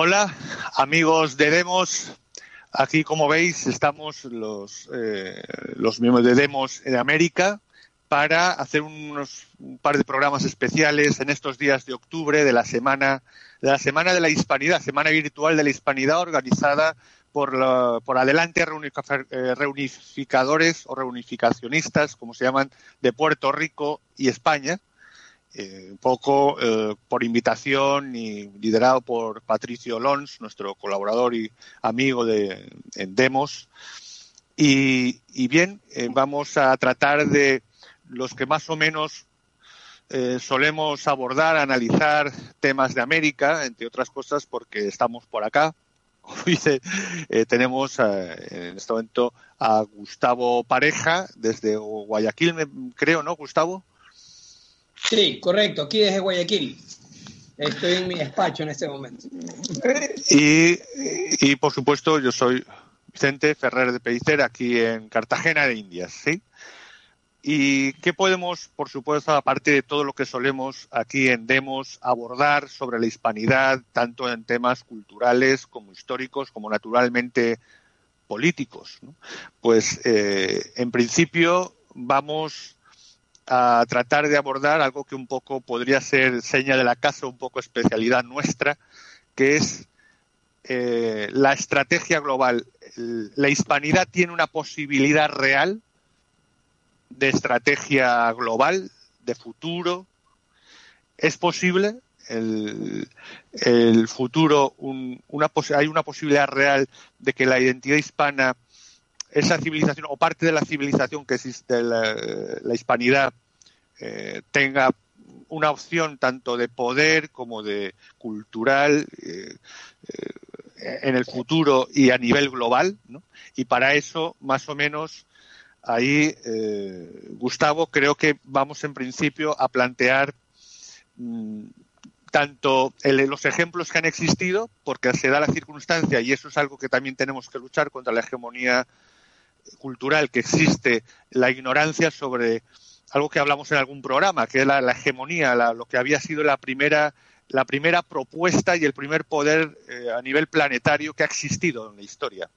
Hola, amigos de Demos. Aquí, como veis, estamos los, eh, los miembros de Demos en América para hacer unos, un par de programas especiales en estos días de octubre de la semana de la semana de la hispanidad, semana virtual de la hispanidad organizada por, la, por adelante eh, reunificadores o reunificacionistas, como se llaman, de Puerto Rico y España, eh, un poco eh, por invitación y liderado por Patricio Lons, nuestro colaborador y amigo de en Demos. Y, y bien, eh, vamos a tratar de los que más o menos eh, solemos abordar, analizar temas de América, entre otras cosas porque estamos por acá. Como dice, tenemos en este momento a Gustavo Pareja desde Guayaquil, creo, ¿no, Gustavo? Sí, correcto, aquí desde Guayaquil. Estoy en mi despacho en este momento. Y, y por supuesto, yo soy Vicente Ferrer de Pellicer, aquí en Cartagena de Indias, ¿sí? ¿Y qué podemos, por supuesto, aparte de todo lo que solemos aquí en Demos, abordar sobre la hispanidad, tanto en temas culturales como históricos, como naturalmente políticos? Pues, eh, en principio, vamos a tratar de abordar algo que un poco podría ser seña de la casa, un poco especialidad nuestra, que es eh, la estrategia global. La hispanidad tiene una posibilidad real de estrategia global, de futuro. ¿Es posible el, futuro? Hay una posibilidad real de que la identidad hispana, esa civilización o parte de la civilización que existe, la, hispanidad, eh, tenga una opción tanto de poder como de cultural eh, eh, en el futuro y a nivel global, ¿no? Y para eso, más o menos, ahí, Gustavo, creo que vamos en principio a plantear mmm, tanto los ejemplos que han existido, porque se da la circunstancia, y eso es algo que también tenemos que luchar contra la hegemonía cultural que existe, la ignorancia sobre algo que hablamos en algún programa, que es la, hegemonía, la, lo que había sido la primera, la primera propuesta y el primer poder eh, a nivel planetario que ha existido en la historia,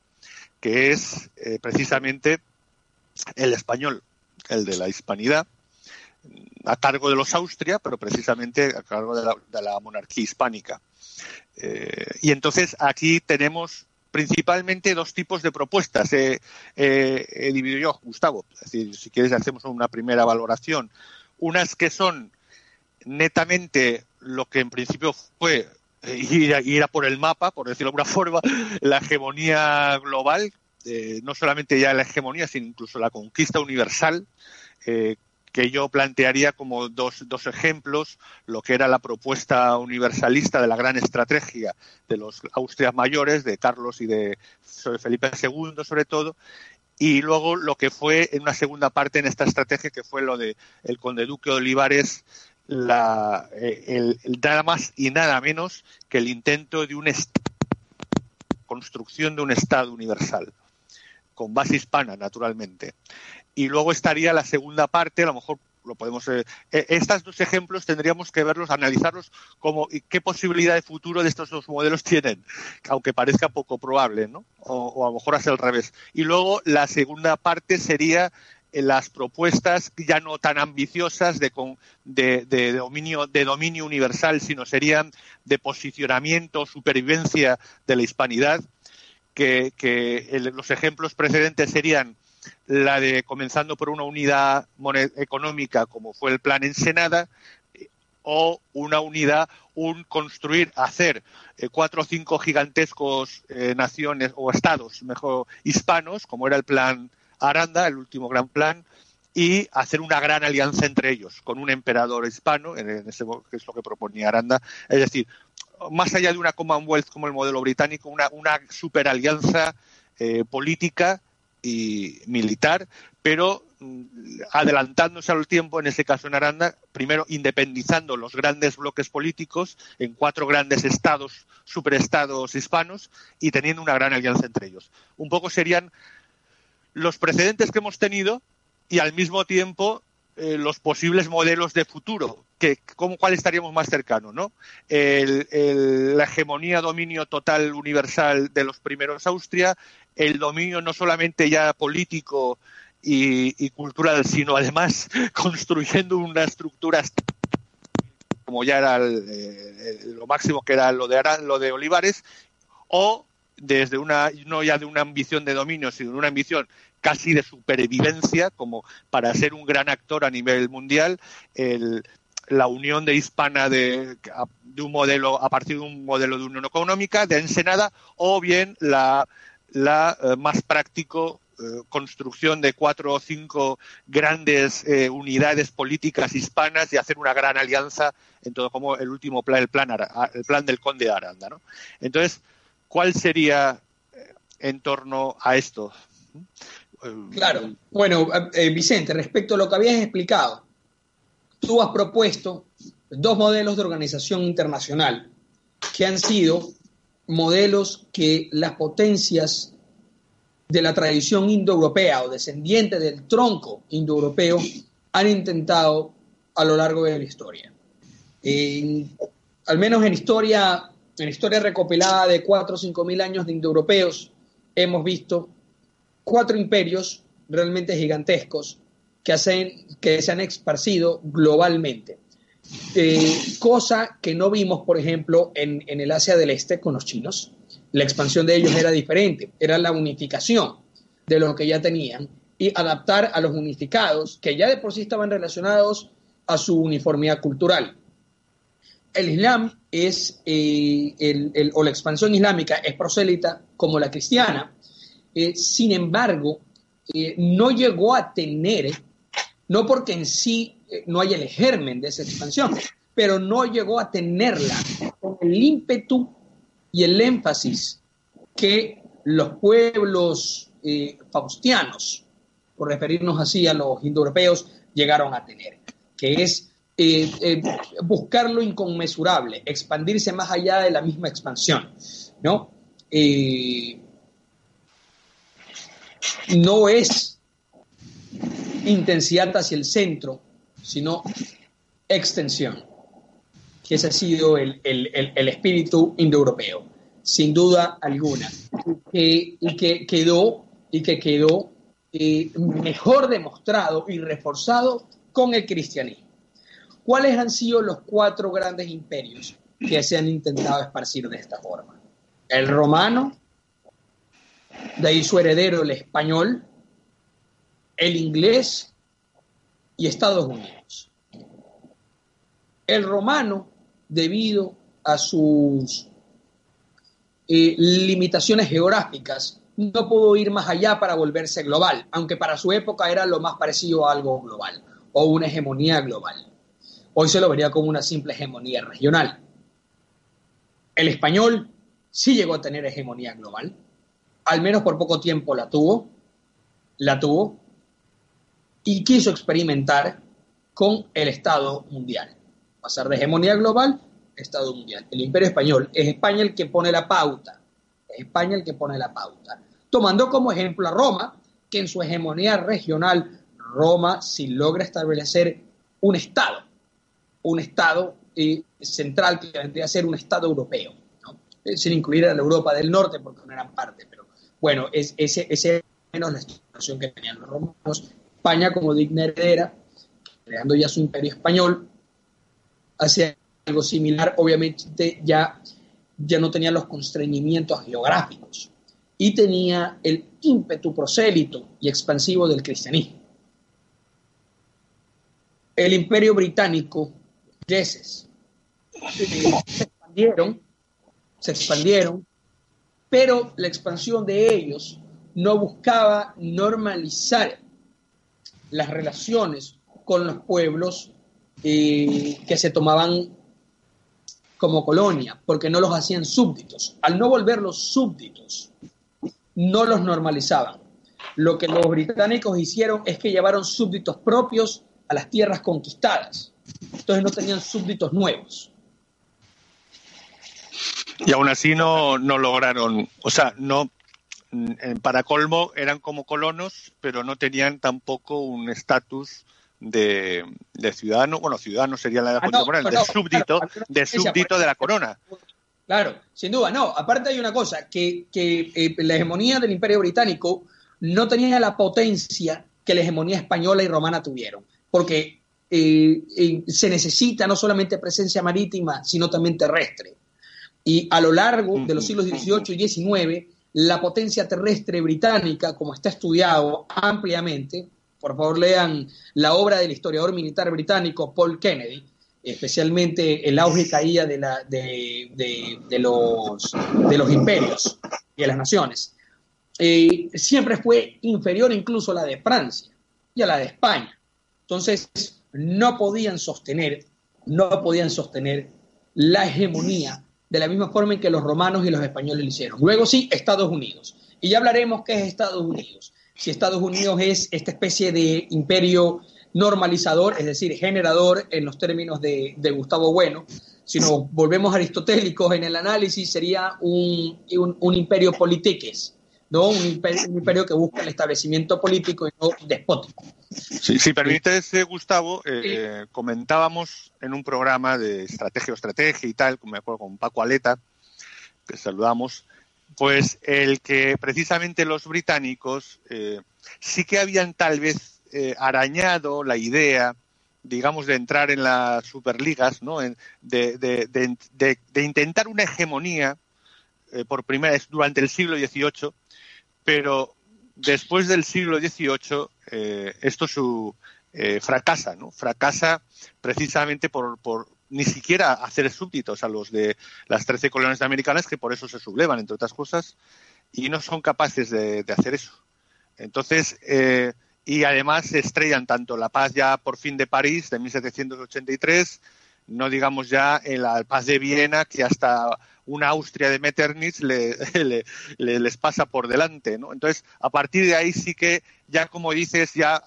que es eh, precisamente el español, el de la hispanidad, a cargo de los Austria, pero precisamente a cargo de la, de la monarquía hispánica. Eh, y entonces aquí tenemos principalmente dos tipos de propuestas. Eh, eh, he dividido yo, Gustavo, es decir, si quieres hacemos una primera valoración. Unas que son netamente lo que en principio fue ir a, ir a por el mapa, por decirlo de alguna forma, la hegemonía global, eh, no solamente ya la hegemonía, sino incluso la conquista universal, eh, que yo plantearía como dos, dos ejemplos, lo que era la propuesta universalista de la gran estrategia de los Austrias mayores, de Carlos y de Felipe II sobre todo, y luego lo que fue en una segunda parte en esta estrategia, que fue lo de el conde duque de Olivares, la, eh, el, nada más y nada menos que el intento de una construcción de un Estado universal con base hispana, naturalmente. Y luego estaría la segunda parte, a lo mejor lo podemos eh, estos dos ejemplos tendríamos que verlos analizarlos como qué posibilidad de futuro de estos dos modelos tienen aunque parezca poco probable no o, a lo mejor hacia el revés. Y luego la segunda parte sería las propuestas ya no tan ambiciosas de, de, de, dominio, de dominio universal, sino serían de posicionamiento, supervivencia de la hispanidad, que, los ejemplos precedentes serían la de comenzando por una unidad económica como fue el plan Ensenada o una unidad un construir, hacer eh, cuatro o cinco gigantescos eh, naciones o estados, mejor hispanos, como era el plan Aranda, el último gran plan, y hacer una gran alianza entre ellos, con un emperador hispano, en ese, que es lo que proponía Aranda. Es decir, más allá de una Commonwealth como el modelo británico, una, una superalianza eh, política y militar, pero mm, adelantándose al tiempo, en este caso en Aranda, primero independizando los grandes bloques políticos en cuatro grandes estados, superestados hispanos, y teniendo una gran alianza entre ellos. Un poco serían los precedentes que hemos tenido y al mismo tiempo eh, los posibles modelos de futuro, que cómo, cuál estaríamos más cercanos, ¿no? la hegemonía, dominio total universal de los primeros Austria, el dominio no solamente ya político y, cultural, sino además construyendo una estructura como ya era eh, lo máximo que era lo de lo de Olivares, o desde una, no ya de una ambición de dominio, sino de una ambición casi de supervivencia, como para ser un gran actor a nivel mundial, la unión de hispana de, de, un modelo, a partir de un modelo de unión económica, de Ensenada, o bien la, la eh, más práctico eh, construcción de cuatro o cinco grandes eh, unidades políticas hispanas y hacer una gran alianza en todo como el último plan, el plan, el plan del conde de Aranda. ¿no? Entonces, ¿Cuál sería en torno a esto? Claro. Bueno, eh, Vicente, respecto a lo que habías explicado, tú has propuesto dos modelos de organización internacional que han sido modelos que las potencias de la tradición indoeuropea o descendientes del tronco indoeuropeo han intentado a lo largo de la historia. al menos en historia en historia recopilada de cuatro o cinco mil años de indoeuropeos, hemos visto cuatro imperios realmente gigantescos que, hacen, que se han esparcido globalmente. Eh, cosa que no vimos, por ejemplo, en, en, el Asia del Este con los chinos. La expansión de ellos era diferente, era la unificación de lo que ya tenían y adaptar a los unificados que ya de por sí estaban relacionados a su uniformidad cultural el Islam es, eh, el, o la expansión islámica es prosélita como la cristiana, eh, sin embargo, eh, no llegó a tener, no porque en sí no haya el germen de esa expansión, pero no llegó a tenerla con el ímpetu y el énfasis que los pueblos faustianos, por referirnos así a los indoeuropeos, llegaron a tener, que es eh, eh, buscar lo inconmensurable, expandirse más allá de la misma expansión, ¿no? Eh, no es intensidad hacia el centro, sino extensión, que ese ha sido el, espíritu indoeuropeo, sin duda alguna, y que quedó, y que quedó mejor demostrado y reforzado con el cristianismo. ¿Cuáles han sido los cuatro grandes imperios que se han intentado esparcir de esta forma? El romano, de ahí su heredero el español, el inglés y Estados Unidos. El romano, debido a sus eh, limitaciones geográficas, no pudo ir más allá para volverse global, aunque para su época era lo más parecido a algo global o una hegemonía global. Hoy se lo vería como una simple hegemonía regional. El español sí llegó a tener hegemonía global, al menos por poco tiempo la tuvo, la tuvo, y quiso experimentar con el Estado mundial. Pasar de hegemonía global a Estado mundial. El imperio español es España el que pone la pauta, es España el que pone la pauta. Tomando como ejemplo a Roma, que en su hegemonía regional, Roma sí logra establecer un Estado un Estado eh, central que vendría a ser un Estado europeo, eh, sin incluir a la Europa del Norte porque no eran parte, pero bueno, es, ese, ese menos la situación que tenían los romanos. España como digna heredera, creando ya su imperio español, hacía algo similar, obviamente ya, ya no tenía los constreñimientos geográficos y tenía el ímpetu prosélito y expansivo del cristianismo. El imperio británico eh, se expandieron, se expandieron, pero la expansión de ellos no buscaba normalizar las relaciones con los pueblos eh, que se tomaban como colonia, porque no los hacían súbditos. Al no volverlos súbditos, no los normalizaban. Lo que los británicos hicieron es que llevaron súbditos propios a las tierras conquistadas. Entonces no tenían súbditos nuevos. Y aún así no, no lograron, o sea, no, para colmo eran como colonos, pero no tenían tampoco un estatus de, ciudadano, bueno, ciudadano sería la edad ah, de súbdito, de súbdito de la corona. Claro, sin duda, no. Aparte hay una cosa, que, eh, la hegemonía del Imperio Británico no tenía la potencia que la hegemonía española y romana tuvieron, porque eh, eh, se necesita no solamente presencia marítima, sino también terrestre. Y a lo largo de los siglos XVIII y XIX, la potencia terrestre británica, como está estudiado ampliamente, por favor lean la obra del historiador militar británico Paul Kennedy, especialmente el auge y caída de, la, de, los, de los imperios y de las naciones, eh, siempre fue inferior incluso a la de Francia y a la de España. Entonces, no podían sostener, no podían sostener la hegemonía de la misma forma en que los romanos y los españoles lo hicieron. Luego sí, Estados Unidos. Y ya hablaremos qué es Estados Unidos. Si Estados Unidos es esta especie de imperio normalizador, es decir, generador en los términos de, Gustavo Bueno, si nos volvemos aristotélicos en el análisis, sería un, imperio politiques, ¿no? Un imperio, que busca el establecimiento político y no despótico. si permites, Gustavo, eh, comentábamos en un programa de estrategia o estrategia y tal, me acuerdo con Paco Aleta, que saludamos, pues el que precisamente los británicos eh, sí que habían tal vez eh, arañado la idea, digamos, de entrar en las superligas, ¿no? de, intentar una hegemonía eh, por primera vez durante el siglo XVIII, pero después del siglo XVIII eh, esto su, fracasa, ¿no? Fracasa precisamente por, ni siquiera hacer súbditos a los de las trece colonias americanas, que por eso se sublevan, entre otras cosas, y no son capaces de, hacer eso. Entonces, y además se estrellan tanto la paz ya por fin de París de 1783, no digamos ya en la paz de Viena, que hasta una Austria de Metternich le, les pasa por delante. ¿no? Entonces, a partir de ahí sí que ya, como dices, ya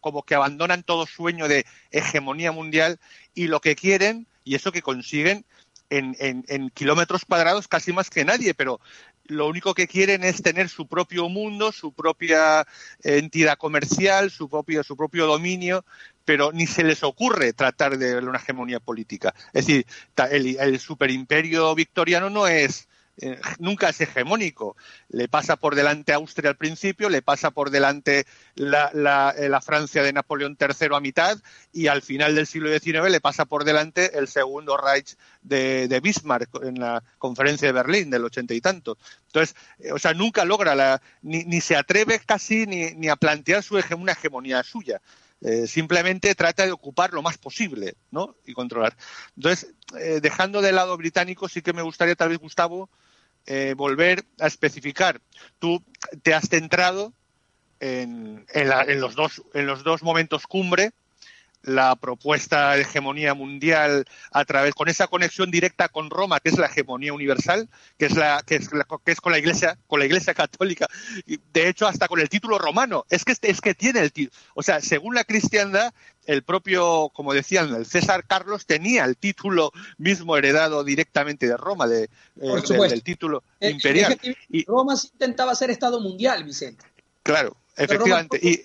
como que abandonan todo sueño de hegemonía mundial y lo que quieren, y eso que consiguen, en, en, kilómetros cuadrados casi más que nadie, pero lo único que quieren es tener su propio mundo, su propia entidad comercial, su propio, su propio dominio, pero ni se les ocurre tratar de una hegemonía política. Es decir, el, el superimperio victoriano no es eh, nunca es hegemónico. Le pasa por delante Austria al principio, le pasa por delante la, eh, la, Francia de Napoleón III a mitad y al final del siglo XIX le pasa por delante el segundo Reich de, Bismarck en la conferencia de Berlín del ochenta y tanto. Entonces, eh, o sea, nunca logra la, ni, ni se atreve casi ni, ni a plantear su una hegemonía suya. Simplemente trata de ocupar lo más posible ¿no? y controlar. Entonces, dejando de lado británico, sí que me gustaría, tal vez, Gustavo, eh, volver a especificar. Tú te has centrado en, los dos, en los dos momentos cumbre, la propuesta de hegemonía mundial a través con esa conexión directa con Roma que es la hegemonía universal que es la que es, que es con la iglesia con la iglesia católica de hecho hasta con el título romano es que es que tiene el título o sea según la cristiandad el propio, como decían, el César Carlos tenía el título mismo heredado directamente de Roma, de, eh, del, título eh, imperial. y, Roma intentaba ser Estado mundial, Vicente. Claro, efectivamente. y,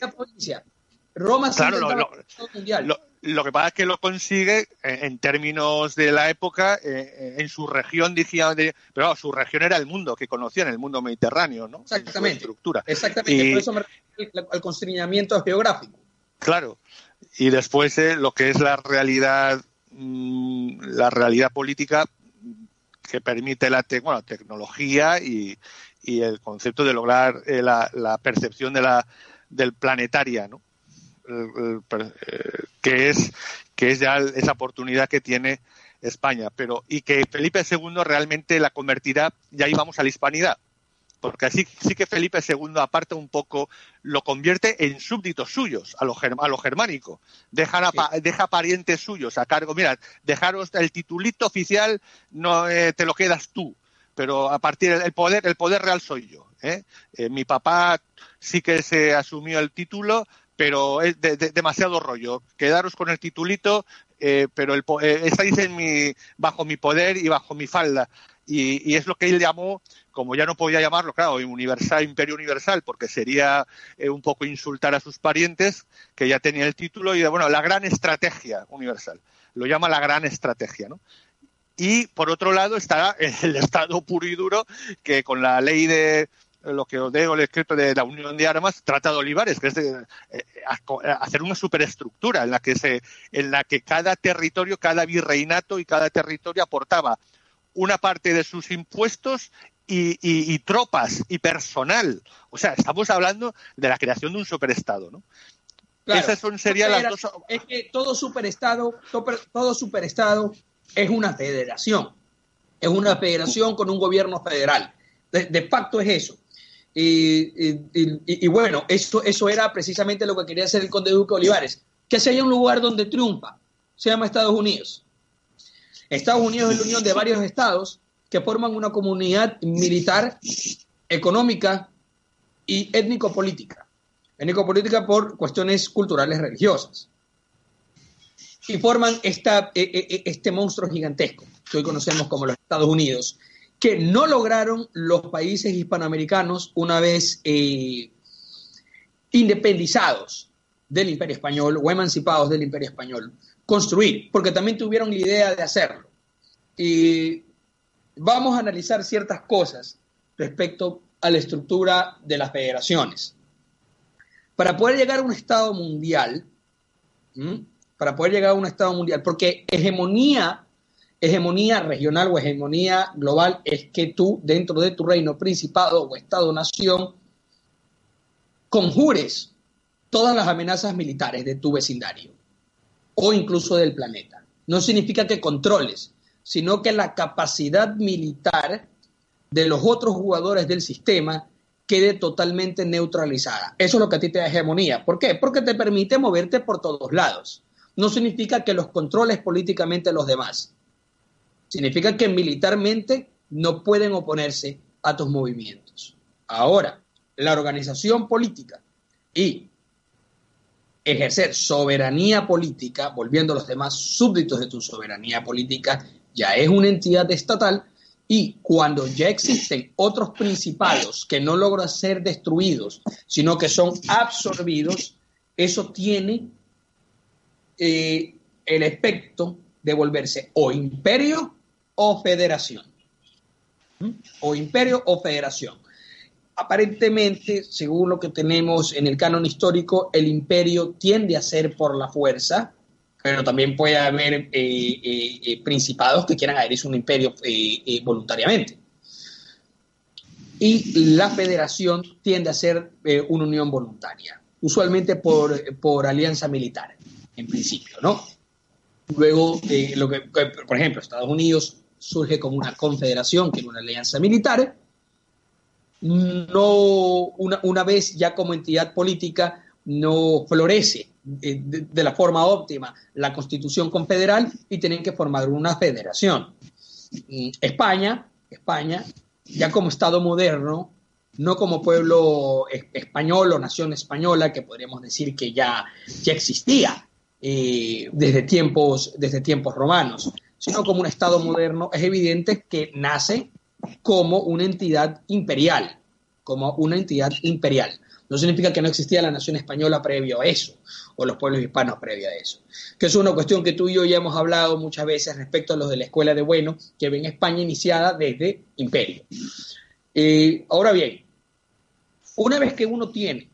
Roma intentaba ser Estado mundial. Lo, que pasa es que lo consigue eh, en términos de la época, en su región, decía, pero su región era el mundo que conocían, el mundo mediterráneo, ¿no? Exactamente. estructura. Exactamente, por eso me refiero al constreñimiento geográfico. Claro, y después eh, lo que es la realidad mm, la realidad política que permite la tecnología y, el concepto de lograr eh, la, percepción de la del planetaria ¿no? Eh, que es que es ya esa oportunidad que tiene España, pero y que Felipe II realmente la convertirá, ya íbamos a la hispanidad, porque así sí que Felipe II aparte un poco lo convierte en súbditos suyos a lo, a lo germánico, deja, deja parientes suyos a cargo, mira, dejaros el titulito oficial, no eh, te lo quedas tú, pero a partir del poder, el poder real soy yo. ¿eh? Eh, mi papá sí que se asumió el título, pero es demasiado rollo. Quedaros con el titulito, eh, pero el, eh, estáis en mi, bajo mi poder y bajo mi falda. Y, es lo que él llamó, como ya no podía llamarlo, claro, universal, imperio universal, porque sería eh, un poco insultar a sus parientes, que ya tenía el título, y bueno, la gran estrategia universal. Lo llama la gran estrategia, ¿no? Y por otro lado está el Estado puro y duro, que con la ley de, lo que os digo el escrito de la Unión de Armas trata de Olivares, que es de, eh, hacer una superestructura en la que se, en la que cada territorio, cada virreinato y cada territorio aportaba una parte de sus impuestos y, tropas y personal. O sea, estamos hablando de la creación de un superestado, ¿no? Esas son, serían las dos. Es que todo superestado, todo superestado es una federación. Es una federación con un gobierno federal. De, de, facto es eso. Y, bueno, eso, eso era precisamente lo que quería hacer el conde Duque Olivares, que si haya un lugar donde triunfa, se llama Estados Unidos. Estados Unidos es la unión de varios estados que forman una comunidad militar, económica y étnico-política. Étnico-política por cuestiones culturales religiosas. Y forman esta, e, e, e, este monstruo gigantesco que hoy conocemos como los Estados Unidos, que no lograron los países hispanoamericanos una vez eh, independizados del imperio español o emancipados del imperio español construir, porque también tuvieron la idea de hacerlo. Y vamos a analizar ciertas cosas respecto a la estructura de las federaciones. Para poder llegar a un Estado mundial, para poder llegar a un Estado mundial, porque hegemonía hegemonía regional o hegemonía global es que tú, dentro de tu reino, principado o Estado-nación, conjures todas las amenazas militares de tu vecindario o incluso del planeta. No significa que controles, sino que la capacidad militar de los otros jugadores del sistema quede totalmente neutralizada. Eso es lo que a ti te da hegemonía. ¿Por qué? Porque te permite moverte por todos lados. No significa que los controles políticamente los demás. Significa que militarmente no pueden oponerse a tus movimientos. Ahora, la organización política y ejercer soberanía política, volviendo a los demás súbditos de tu soberanía política, ya es una entidad estatal y cuando ya existen otros principados que no logran ser destruidos, sino que son absorbidos, eso tiene eh, el efecto de volverse o imperio o federación. ¿Mm? O imperio o federación. Aparentemente, según lo que tenemos en el canon histórico, el imperio tiende a ser por la fuerza, pero también puede haber eh, eh, eh, principados que quieran adherirse a un imperio voluntariamente. Y la federación tiende a ser una unión voluntaria, usualmente por, por alianza militar, en principio, ¿no? Luego, lo que, por ejemplo, Estados Unidos surge como una confederación, que es una alianza militar. No, una, vez ya como entidad política, no florece eh, de, la forma óptima la constitución confederal y tienen que formar una federación. España, España, ya como Estado moderno, no como pueblo español o nación española, que podríamos decir que ya, ya existía eh, desde, tiempos, desde tiempos romanos, sino como un Estado moderno, es evidente que nace como una entidad imperial, como una entidad imperial. No significa que no existía la nación española previo a eso, o los pueblos hispanos previo a eso. Que es una cuestión que tú y yo ya hemos hablado muchas veces respecto a los de la Escuela de Bueno, que ven España iniciada desde imperio. Eh, ahora bien, una vez que uno tiene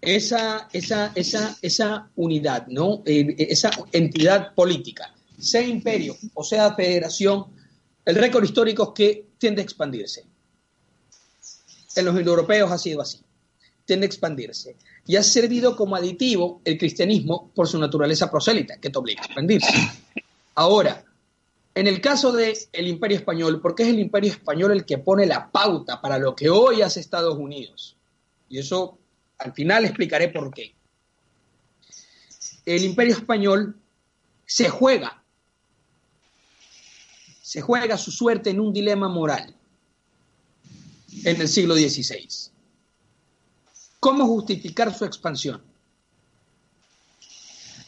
esa, esa, esa, esa unidad, ¿no? Eh, esa entidad política, sea imperio o sea federación, el récord histórico es que tiende a expandirse. En los europeos ha sido así, tiende a expandirse. Y ha servido como aditivo el cristianismo por su naturaleza prosélita, que te obliga a expandirse. Ahora, En el caso del el Imperio Español, porque es el Imperio Español el que pone la pauta para lo que hoy hace Estados Unidos. Y eso al final explicaré por qué. El Imperio Español se juega, se juega su suerte en un dilema moral en el siglo XVI. ¿Cómo justificar su expansión?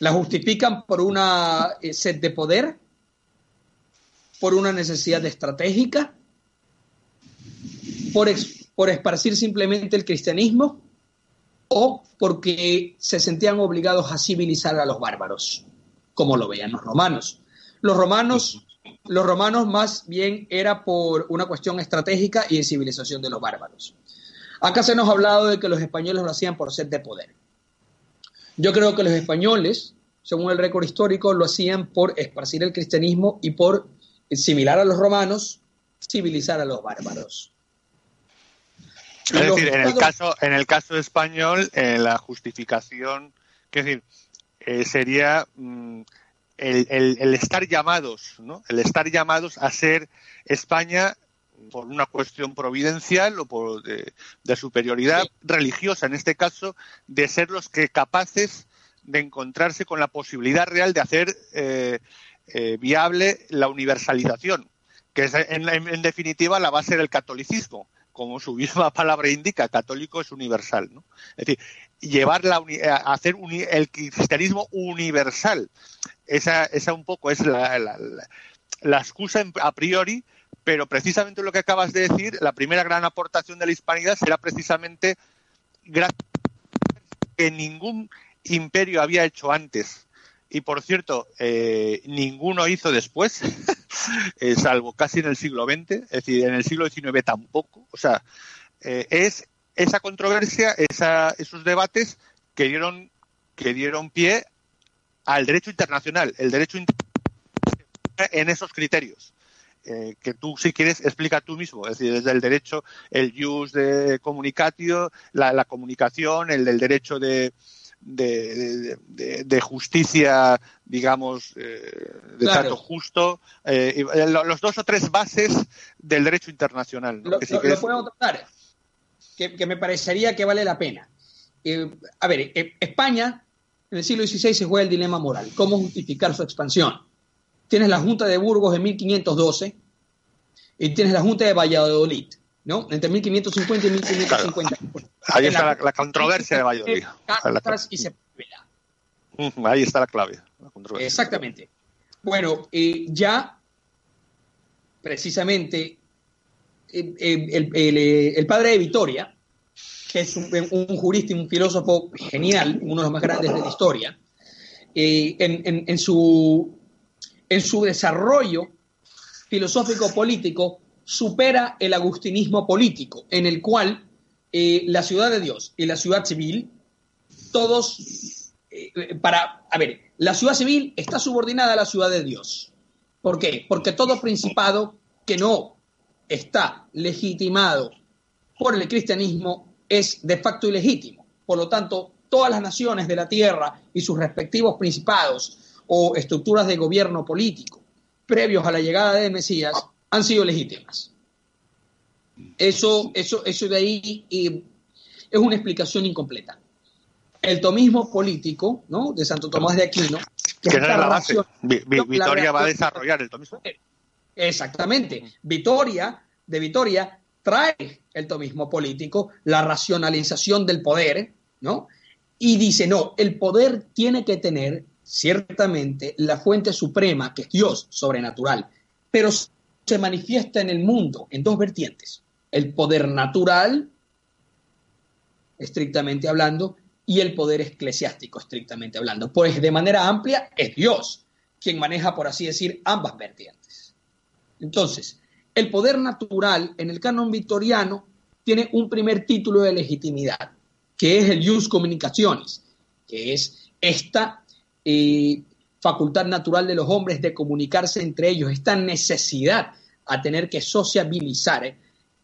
¿La justifican por una eh, sed de poder? ¿Por una necesidad estratégica? ¿Por, por esparcir simplemente el cristianismo? ¿O porque se sentían obligados a civilizar a los bárbaros, como lo veían los romanos? Los romanos los romanos más bien era por una cuestión estratégica y de civilización de los bárbaros. Acá se nos ha hablado de que los españoles lo hacían por sed de poder. Yo creo que los españoles, según el récord histórico, lo hacían por esparcir el cristianismo y por, similar a los romanos, civilizar a los bárbaros. Es decir, en el caso, en el caso español, eh, la justificación, es decir, eh, sería mm, el, el, estar llamados, ¿no? El estar llamados a ser España por una cuestión providencial o por de, superioridad religiosa, en este caso, de ser los que capaces de encontrarse con la posibilidad real de hacer eh, eh, viable la universalización, que es en, definitiva la base del catolicismo, como su misma palabra indica, católico es universal, ¿no? Es decir, llevar la a hacer el cristianismo universal. Esa, esa un poco es la, la, la excusa a priori pero precisamente lo que acabas de decir, la primera gran aportación de la hispanidad será precisamente que ningún imperio había hecho antes. Y por cierto, eh, ninguno hizo después, salvo casi en el siglo XX, es decir, en el siglo XIX tampoco. O sea, eh, es esa controversia, esa, esos debates que dieron, que dieron pie al derecho internacional. El derecho internacional en esos criterios. Eh, que tú, si quieres, explica tú mismo. Es decir, desde el derecho, el use de comunicatio, la, comunicación, el del derecho de, de, justicia, digamos, eh, de trato justo, eh, los dos o tres bases del derecho internacional. Lo, puedo tratar, que, que, me parecería que vale la pena. a ver, España en el siglo XVI se juega el dilema moral. ¿Cómo justificar su expansión? tienes la Junta de Burgos en 1512 y tienes la Junta de Valladolid, ¿no? Entre 1550 y 1550. Ahí está la, controversia de Valladolid. Ahí está la clave. Exactamente. Bueno, eh, ya precisamente eh, eh, el, padre de Vitoria, que es un, jurista y un filósofo genial, uno de los más grandes de la historia, en, su en su desarrollo filosófico-político supera el agustinismo político, en el cual eh, la ciudad de Dios y la ciudad civil, todos, eh, para, a ver, la ciudad civil está subordinada a la ciudad de Dios. ¿Por qué? Porque todo principado que no está legitimado por el cristianismo es de facto ilegítimo. Por lo tanto, todas las naciones de la tierra y sus respectivos principados o estructuras de gobierno político previos a la llegada de Mesías han sido legítimas. Eso, eso, eso de ahí es una explicación incompleta. El tomismo político ¿no? de Santo Tomás de Aquino. Que la base. Vitoria va a desarrollar el tomismo. Exactamente. Vitoria, de Vitoria, trae el tomismo político, la racionalización del poder, ¿no? Y dice, no, el poder tiene que tener ciertamente la fuente suprema, que es Dios sobrenatural, pero se manifiesta en el mundo en dos vertientes. El poder natural, estrictamente hablando, y el poder eclesiástico, estrictamente hablando. Pues de manera amplia es Dios quien maneja, por así decir, ambas vertientes. Entonces, el poder natural en el canon victoriano tiene un primer título de legitimidad, que es el jus communicationis, que es esta facultad natural de los hombres de comunicarse entre ellos, esta necesidad a tener que sociabilizar, eh,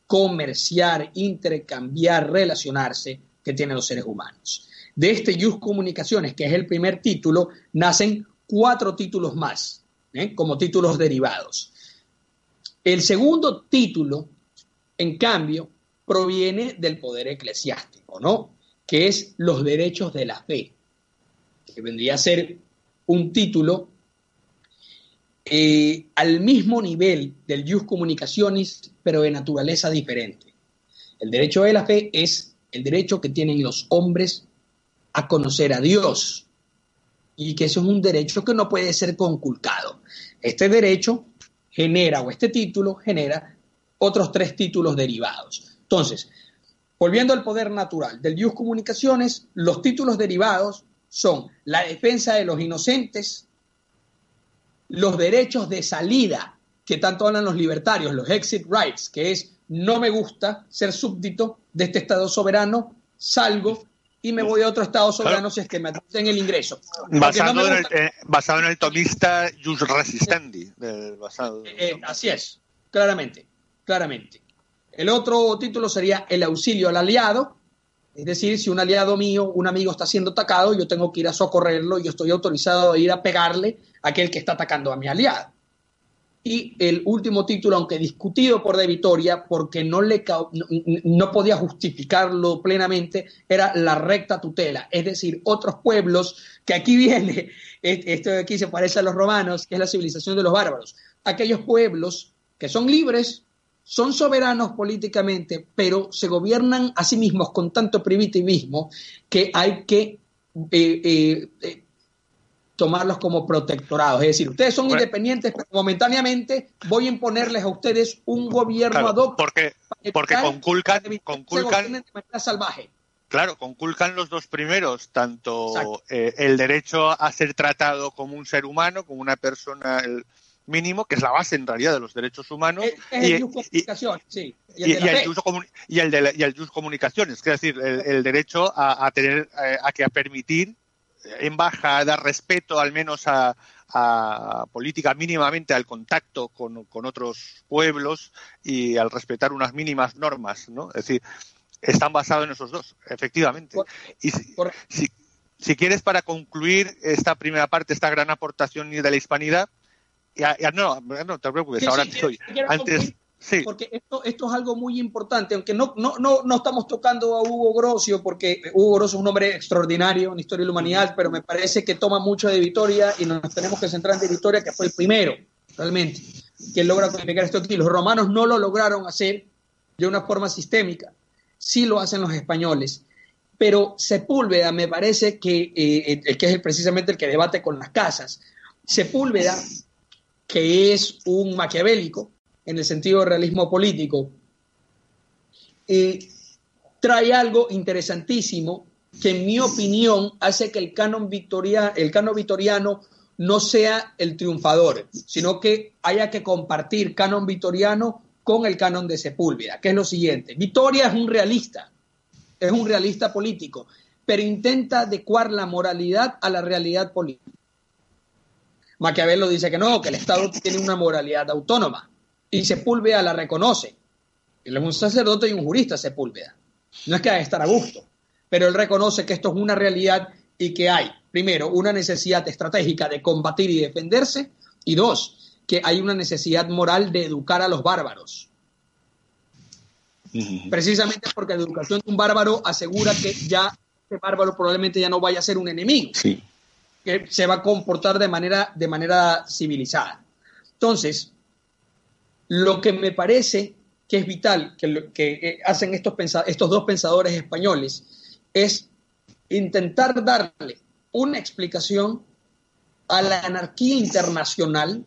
comerciar, intercambiar, relacionarse que tienen los seres humanos. De este Jus Comunicaciones, que es el primer título, nacen cuatro títulos más, ¿eh? como títulos derivados. El segundo título, en cambio, proviene del poder eclesiástico, ¿no? Que es los derechos de la fe, que vendría a ser un título eh, al mismo nivel del Jus Comunicaciones, pero de naturaleza diferente. El derecho de la fe es el derecho que tienen los hombres a conocer a Dios y que eso es un derecho que no puede ser conculcado. Este derecho genera, o este título genera, otros tres títulos derivados. Entonces, volviendo al poder natural del Dios Comunicaciones, los títulos derivados son la defensa de los inocentes, los derechos de salida, que tanto hablan los libertarios, los exit rights, que es no me gusta ser súbdito de este Estado soberano, salgo y me voy a otro Estado soberano si es que me en el ingreso. Basado, en el, eh, basado, en el, tomista Jus Resistendi. basado eh, eh, así es, claramente, claramente. El otro título sería el auxilio al aliado, es decir, si un aliado mío, un amigo está siendo atacado, yo tengo que ir a socorrerlo y estoy autorizado a ir a pegarle a aquel que está atacando a mi aliado. Y el último título, aunque discutido por De Vitoria, porque no, le, no, podía justificarlo plenamente, era la recta tutela. Es decir, otros pueblos, que aquí viene, esto de aquí se parece a los romanos, que es la civilización de los bárbaros. Aquellos pueblos que son libres, son soberanos políticamente, pero se gobiernan a sí mismos con tanto primitivismo que hay que eh, eh, eh, tomarlos como protectorados. Es decir, ustedes son independientes, pero momentáneamente voy a imponerles a ustedes un gobierno ad hoc. Porque, porque conculcan, conculcan salvaje. Claro, conculcan los dos primeros, tanto eh, el derecho a ser tratado como un ser humano, como una persona el mínimo, que es la base en realidad de los derechos humanos. y, el comunicación, sí. Y el, y el, de y el comunicaciones, es decir, el, derecho a, a tener, eh, a que a permitir en baja, dar respeto al menos a, política mínimamente al contacto con, otros pueblos y al respetar unas mínimas normas, ¿no? Es decir, están basados en esos dos, efectivamente. Y si, quieres, para concluir esta primera parte, esta gran aportación de la hispanidad, ya, no, no te preocupes, ahora estoy. Antes, Sí. Porque esto, esto es algo muy importante, aunque no, no, no, no estamos tocando a Hugo Grocio, porque Hugo Grocio es un hombre extraordinario en historia de la humanidad, pero me parece que toma mucho de Vitoria y nos tenemos que centrar en de Vitoria, que fue el primero, realmente, que logra codificar esto aquí. Los romanos no lo lograron hacer de una forma sistémica, sí lo hacen los españoles. Pero Sepúlveda me parece que, eh, el que es precisamente el que debate con las casas, Sepúlveda, que es un maquiavélico, en el sentido de realismo político, trae algo interesantísimo que en mi opinión hace que el canon, victoria, el canon victoriano no sea el triunfador, sino que haya que compartir canon victoriano con el canon de Sepúlveda, que es lo siguiente. Victoria es un realista, es un realista político, pero intenta adecuar la moralidad a la realidad política. Maquiavelo dice que no, que el Estado tiene una moralidad autónoma y Sepúlveda la reconoce. Él es un sacerdote y un jurista, Sepúlveda. No es que haya estar a gusto, pero él reconoce que esto es una realidad y que hay, primero, una necesidad estratégica de combatir y defenderse, y dos, que hay una necesidad moral de educar a los bárbaros. Precisamente porque la educación de un bárbaro asegura que ya ese bárbaro probablemente ya no vaya a ser un enemigo, que se va a comportar de manera, de manera civilizada. Entonces, lo que me parece que es vital que, que eh, hacen estos, estos dos pensadores españoles es intentar darle una explicación a la anarquía internacional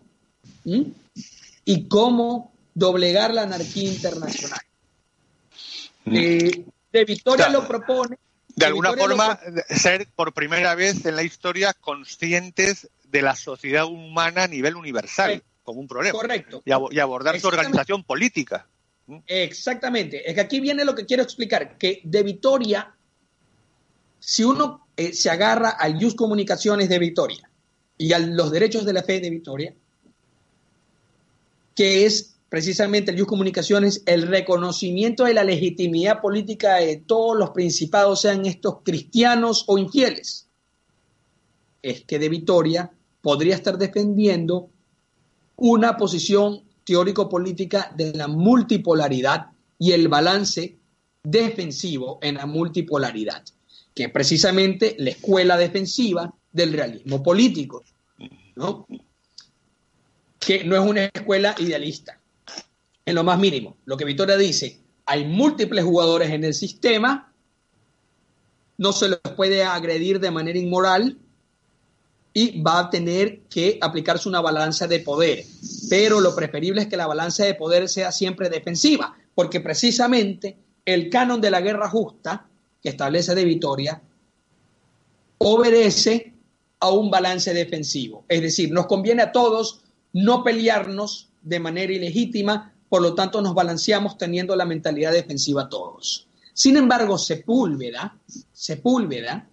y cómo doblegar la anarquía internacional. Mm. Eh, de Victoria lo propone. De, alguna forma, ser por primera vez en la historia conscientes de la sociedad humana a nivel universal como un problema. Correcto. Y, abordar su organización política. Exactamente. Es que aquí viene lo que quiero explicar, que de Vitoria, si uno eh, se agarra al Just Comunicaciones de Vitoria y a los derechos de la fe de Vitoria, que es precisamente el Just Comunicaciones el reconocimiento de la legitimidad política de todos los principados, sean estos cristianos o infieles, es que de Vitoria podría estar defendiendo una posición teórico-política de la multipolaridad y el balance defensivo en la multipolaridad, que es precisamente la escuela defensiva del realismo político, ¿no? que no es una escuela idealista, en lo más mínimo. Lo que Victoria dice, hay múltiples jugadores en el sistema, no se los puede agredir de manera inmoral y va a tener que aplicarse una balanza de poder. Pero lo preferible es que la balanza de poder sea siempre defensiva, porque precisamente el canon de la guerra justa que establece de Vitoria obedece a un balance defensivo. Es decir, nos conviene a todos no pelearnos de manera ilegítima, por lo tanto nos balanceamos teniendo la mentalidad defensiva todos. Sin embargo, Sepúlveda, Sepúlveda,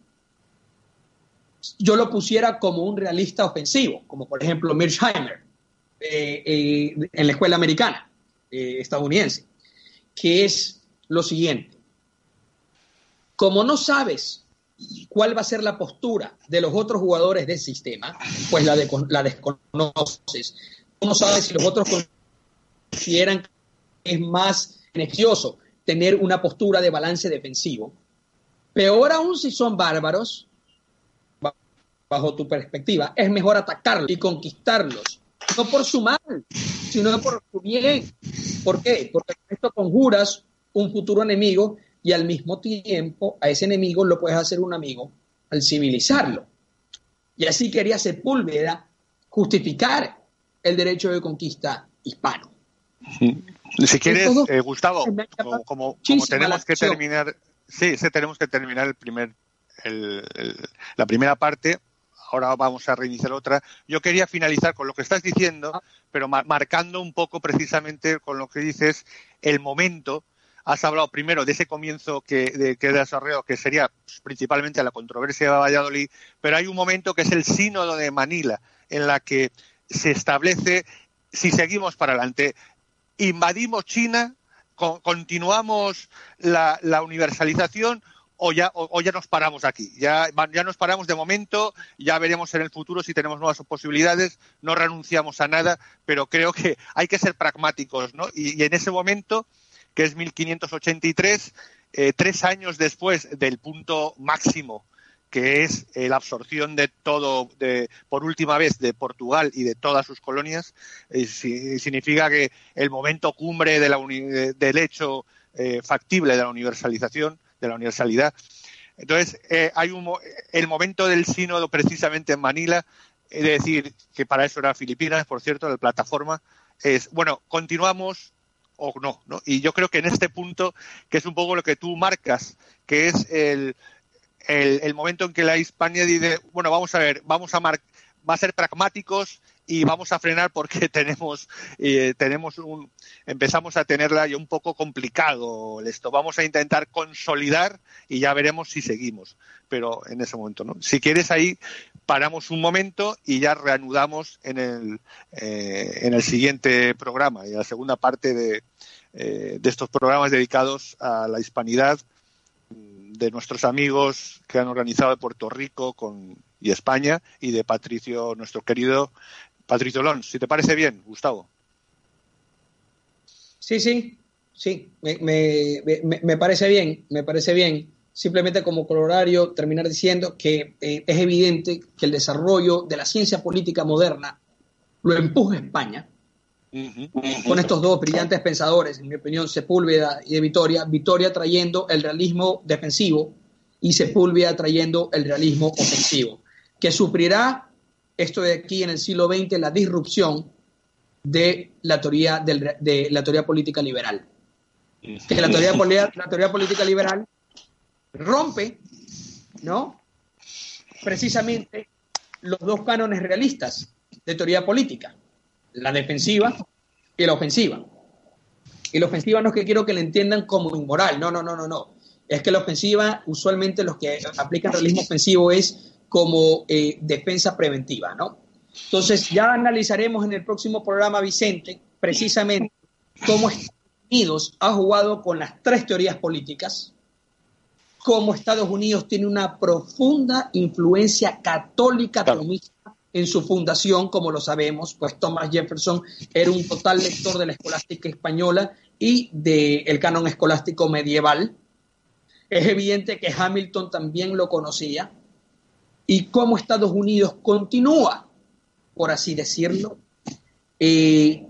yo lo pusiera como un realista ofensivo, como por ejemplo Mearsheimer eh, eh, en la escuela americana eh, estadounidense, que es lo siguiente. Como no sabes cuál va a ser la postura de los otros jugadores del sistema, pues la, la desconoces. no sabes si los otros consideran que es más beneficioso tener una postura de balance defensivo. Peor aún si son bárbaros, bajo tu perspectiva, es mejor atacarlos y conquistarlos, no por su mal, sino por su bien. ¿Por qué? Porque esto conjuras un futuro enemigo y al mismo tiempo a ese enemigo lo puedes hacer un amigo al civilizarlo. Y así quería Sepúlveda justificar el derecho de conquista hispano. Si quieres, eh, Gustavo, como, tenemos que terminar, sí, tenemos que terminar el primer, la primera parte, ahora vamos a reiniciar otra. Yo quería finalizar con lo que estás diciendo, ah. pero marcando un poco precisamente con lo que dices el momento. Has hablado primero de ese comienzo que, de, que desarrollado, que sería pues, principalmente la controversia de Valladolid, pero hay un momento que es el sínodo de Manila, en la que se establece si seguimos para adelante. Invadimos China, continuamos la, la universalización o ya, o, ya nos paramos aquí. Ya, ya nos paramos de momento, ya veremos en el futuro si tenemos nuevas posibilidades, no renunciamos a nada, pero creo que hay que ser pragmáticos, ¿no? Y, en ese momento, que es 1583, eh, tres años después del punto máximo que es eh, la absorción de todo, de, por última vez, de Portugal y de todas sus colonias, eh, significa que el momento cumbre de la del hecho factible de la universalización de la universalidad. Entonces, eh, hay un, el momento del sínodo precisamente en Manila, es decir, que para eso era Filipinas, por cierto, la plataforma, es, bueno, continuamos o no, ¿no? Y yo creo que en este punto, que es un poco lo que tú marcas, que es el, el, momento en que la Hispania dice, bueno, vamos a ver, vamos a, mar, va a ser pragmáticos y vamos a frenar porque tenemos, eh, tenemos un, empezamos a tenerla ya un poco complicado esto. Vamos a intentar consolidar y ya veremos si seguimos. Pero en ese momento, ¿no? Si quieres ahí, paramos un momento y ya reanudamos en el, eh, en el siguiente programa y la segunda parte de, eh, de estos programas dedicados a la hispanidad de nuestros amigos que han organizado de Puerto Rico con, y España y de Patricio, nuestro querido Patricio Lons. Si te parece bien, Gustavo. Sí, sí, sí, me, parece bien, me parece bien. Simplemente como colorario terminar diciendo que eh, es evidente que el desarrollo de la ciencia política moderna lo empuja España, con estos dos brillantes pensadores, en mi opinión, Sepúlveda y de Vitoria, Vitoria trayendo el realismo defensivo y Sepúlveda trayendo el realismo ofensivo, que sufrirá esto de aquí en el siglo XX la disrupción de la teoría, de la teoría política liberal. Que la teoría, la teoría política liberal rompe, ¿no? Precisamente los dos cánones realistas de teoría política, la defensiva y la ofensiva. Y la ofensiva no es que quiero que la entiendan como inmoral, no, no, no, no, no. Es que la ofensiva, usualmente los que aplican realismo ofensivo es como eh, defensa preventiva, ¿no? Entonces ya analizaremos en el próximo programa, Vicente, precisamente cómo Estados Unidos ha jugado con las tres teorías políticas, cómo Estados Unidos tiene una profunda influencia católica en su fundación, como lo sabemos, pues Thomas Jefferson era un total lector de la escolástica española y del canon escolástico medieval. Es evidente que Hamilton también lo conocía y cómo Estados Unidos continúa, por así decirlo, eh,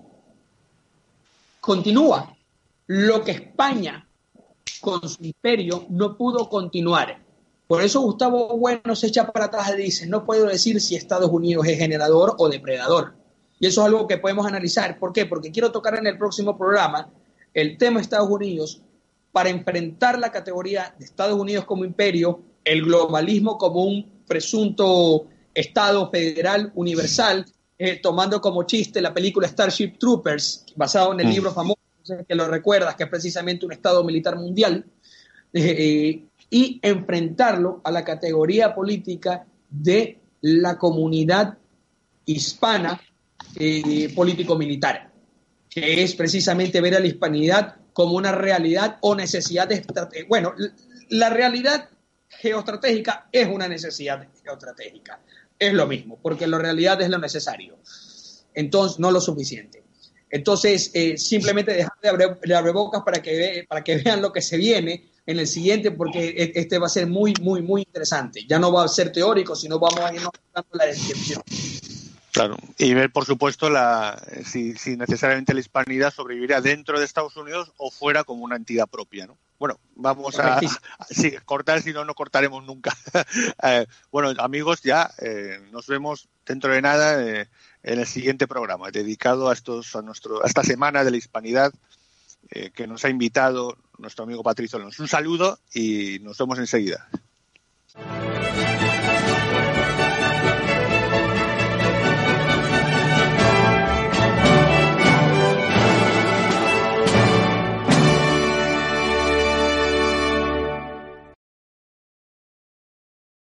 continúa lo que España con su imperio no pudo continuar. Por eso Gustavo Bueno se echa para atrás y dice, no puedo decir si Estados Unidos es generador o depredador. Y eso es algo que podemos analizar. ¿Por qué? Porque quiero tocar en el próximo programa el tema de Estados Unidos para enfrentar la categoría de Estados Unidos como imperio, el globalismo como un presunto Estado federal universal, eh, tomando como chiste la película Starship Troopers, basado en el mm. libro famoso, que lo recuerdas, que es precisamente un Estado militar mundial, eh, eh, y enfrentarlo a la categoría política de la comunidad hispana político-militar que es precisamente ver a la hispanidad como una realidad o necesidad de Bueno, la realidad geoestratégica es una necesidad geoestratégica. Es lo mismo, porque la realidad es lo necesario. Entonces, no lo suficiente. Entonces, eh, simplemente dejar de abrir, bocas para que, para que vean lo que se viene en el siguiente, porque e, este va a ser muy, muy, muy interesante. Ya no va a ser teórico, sino vamos a irnos dando la descripción. Claro, y ver, por supuesto, la, si, necesariamente la hispanidad sobreviviría dentro de Estados Unidos o fuera como una entidad propia, ¿no? Bueno, vamos a, sí, cortar, si no, no cortaremos nunca. Eh, bueno, amigos, ya eh, nos vemos dentro de nada eh, en el siguiente programa dedicado a estos a nuestro a esta semana de la hispanidad que nos ha invitado nuestro amigo Patricio Un saludo y nos vemos enseguida.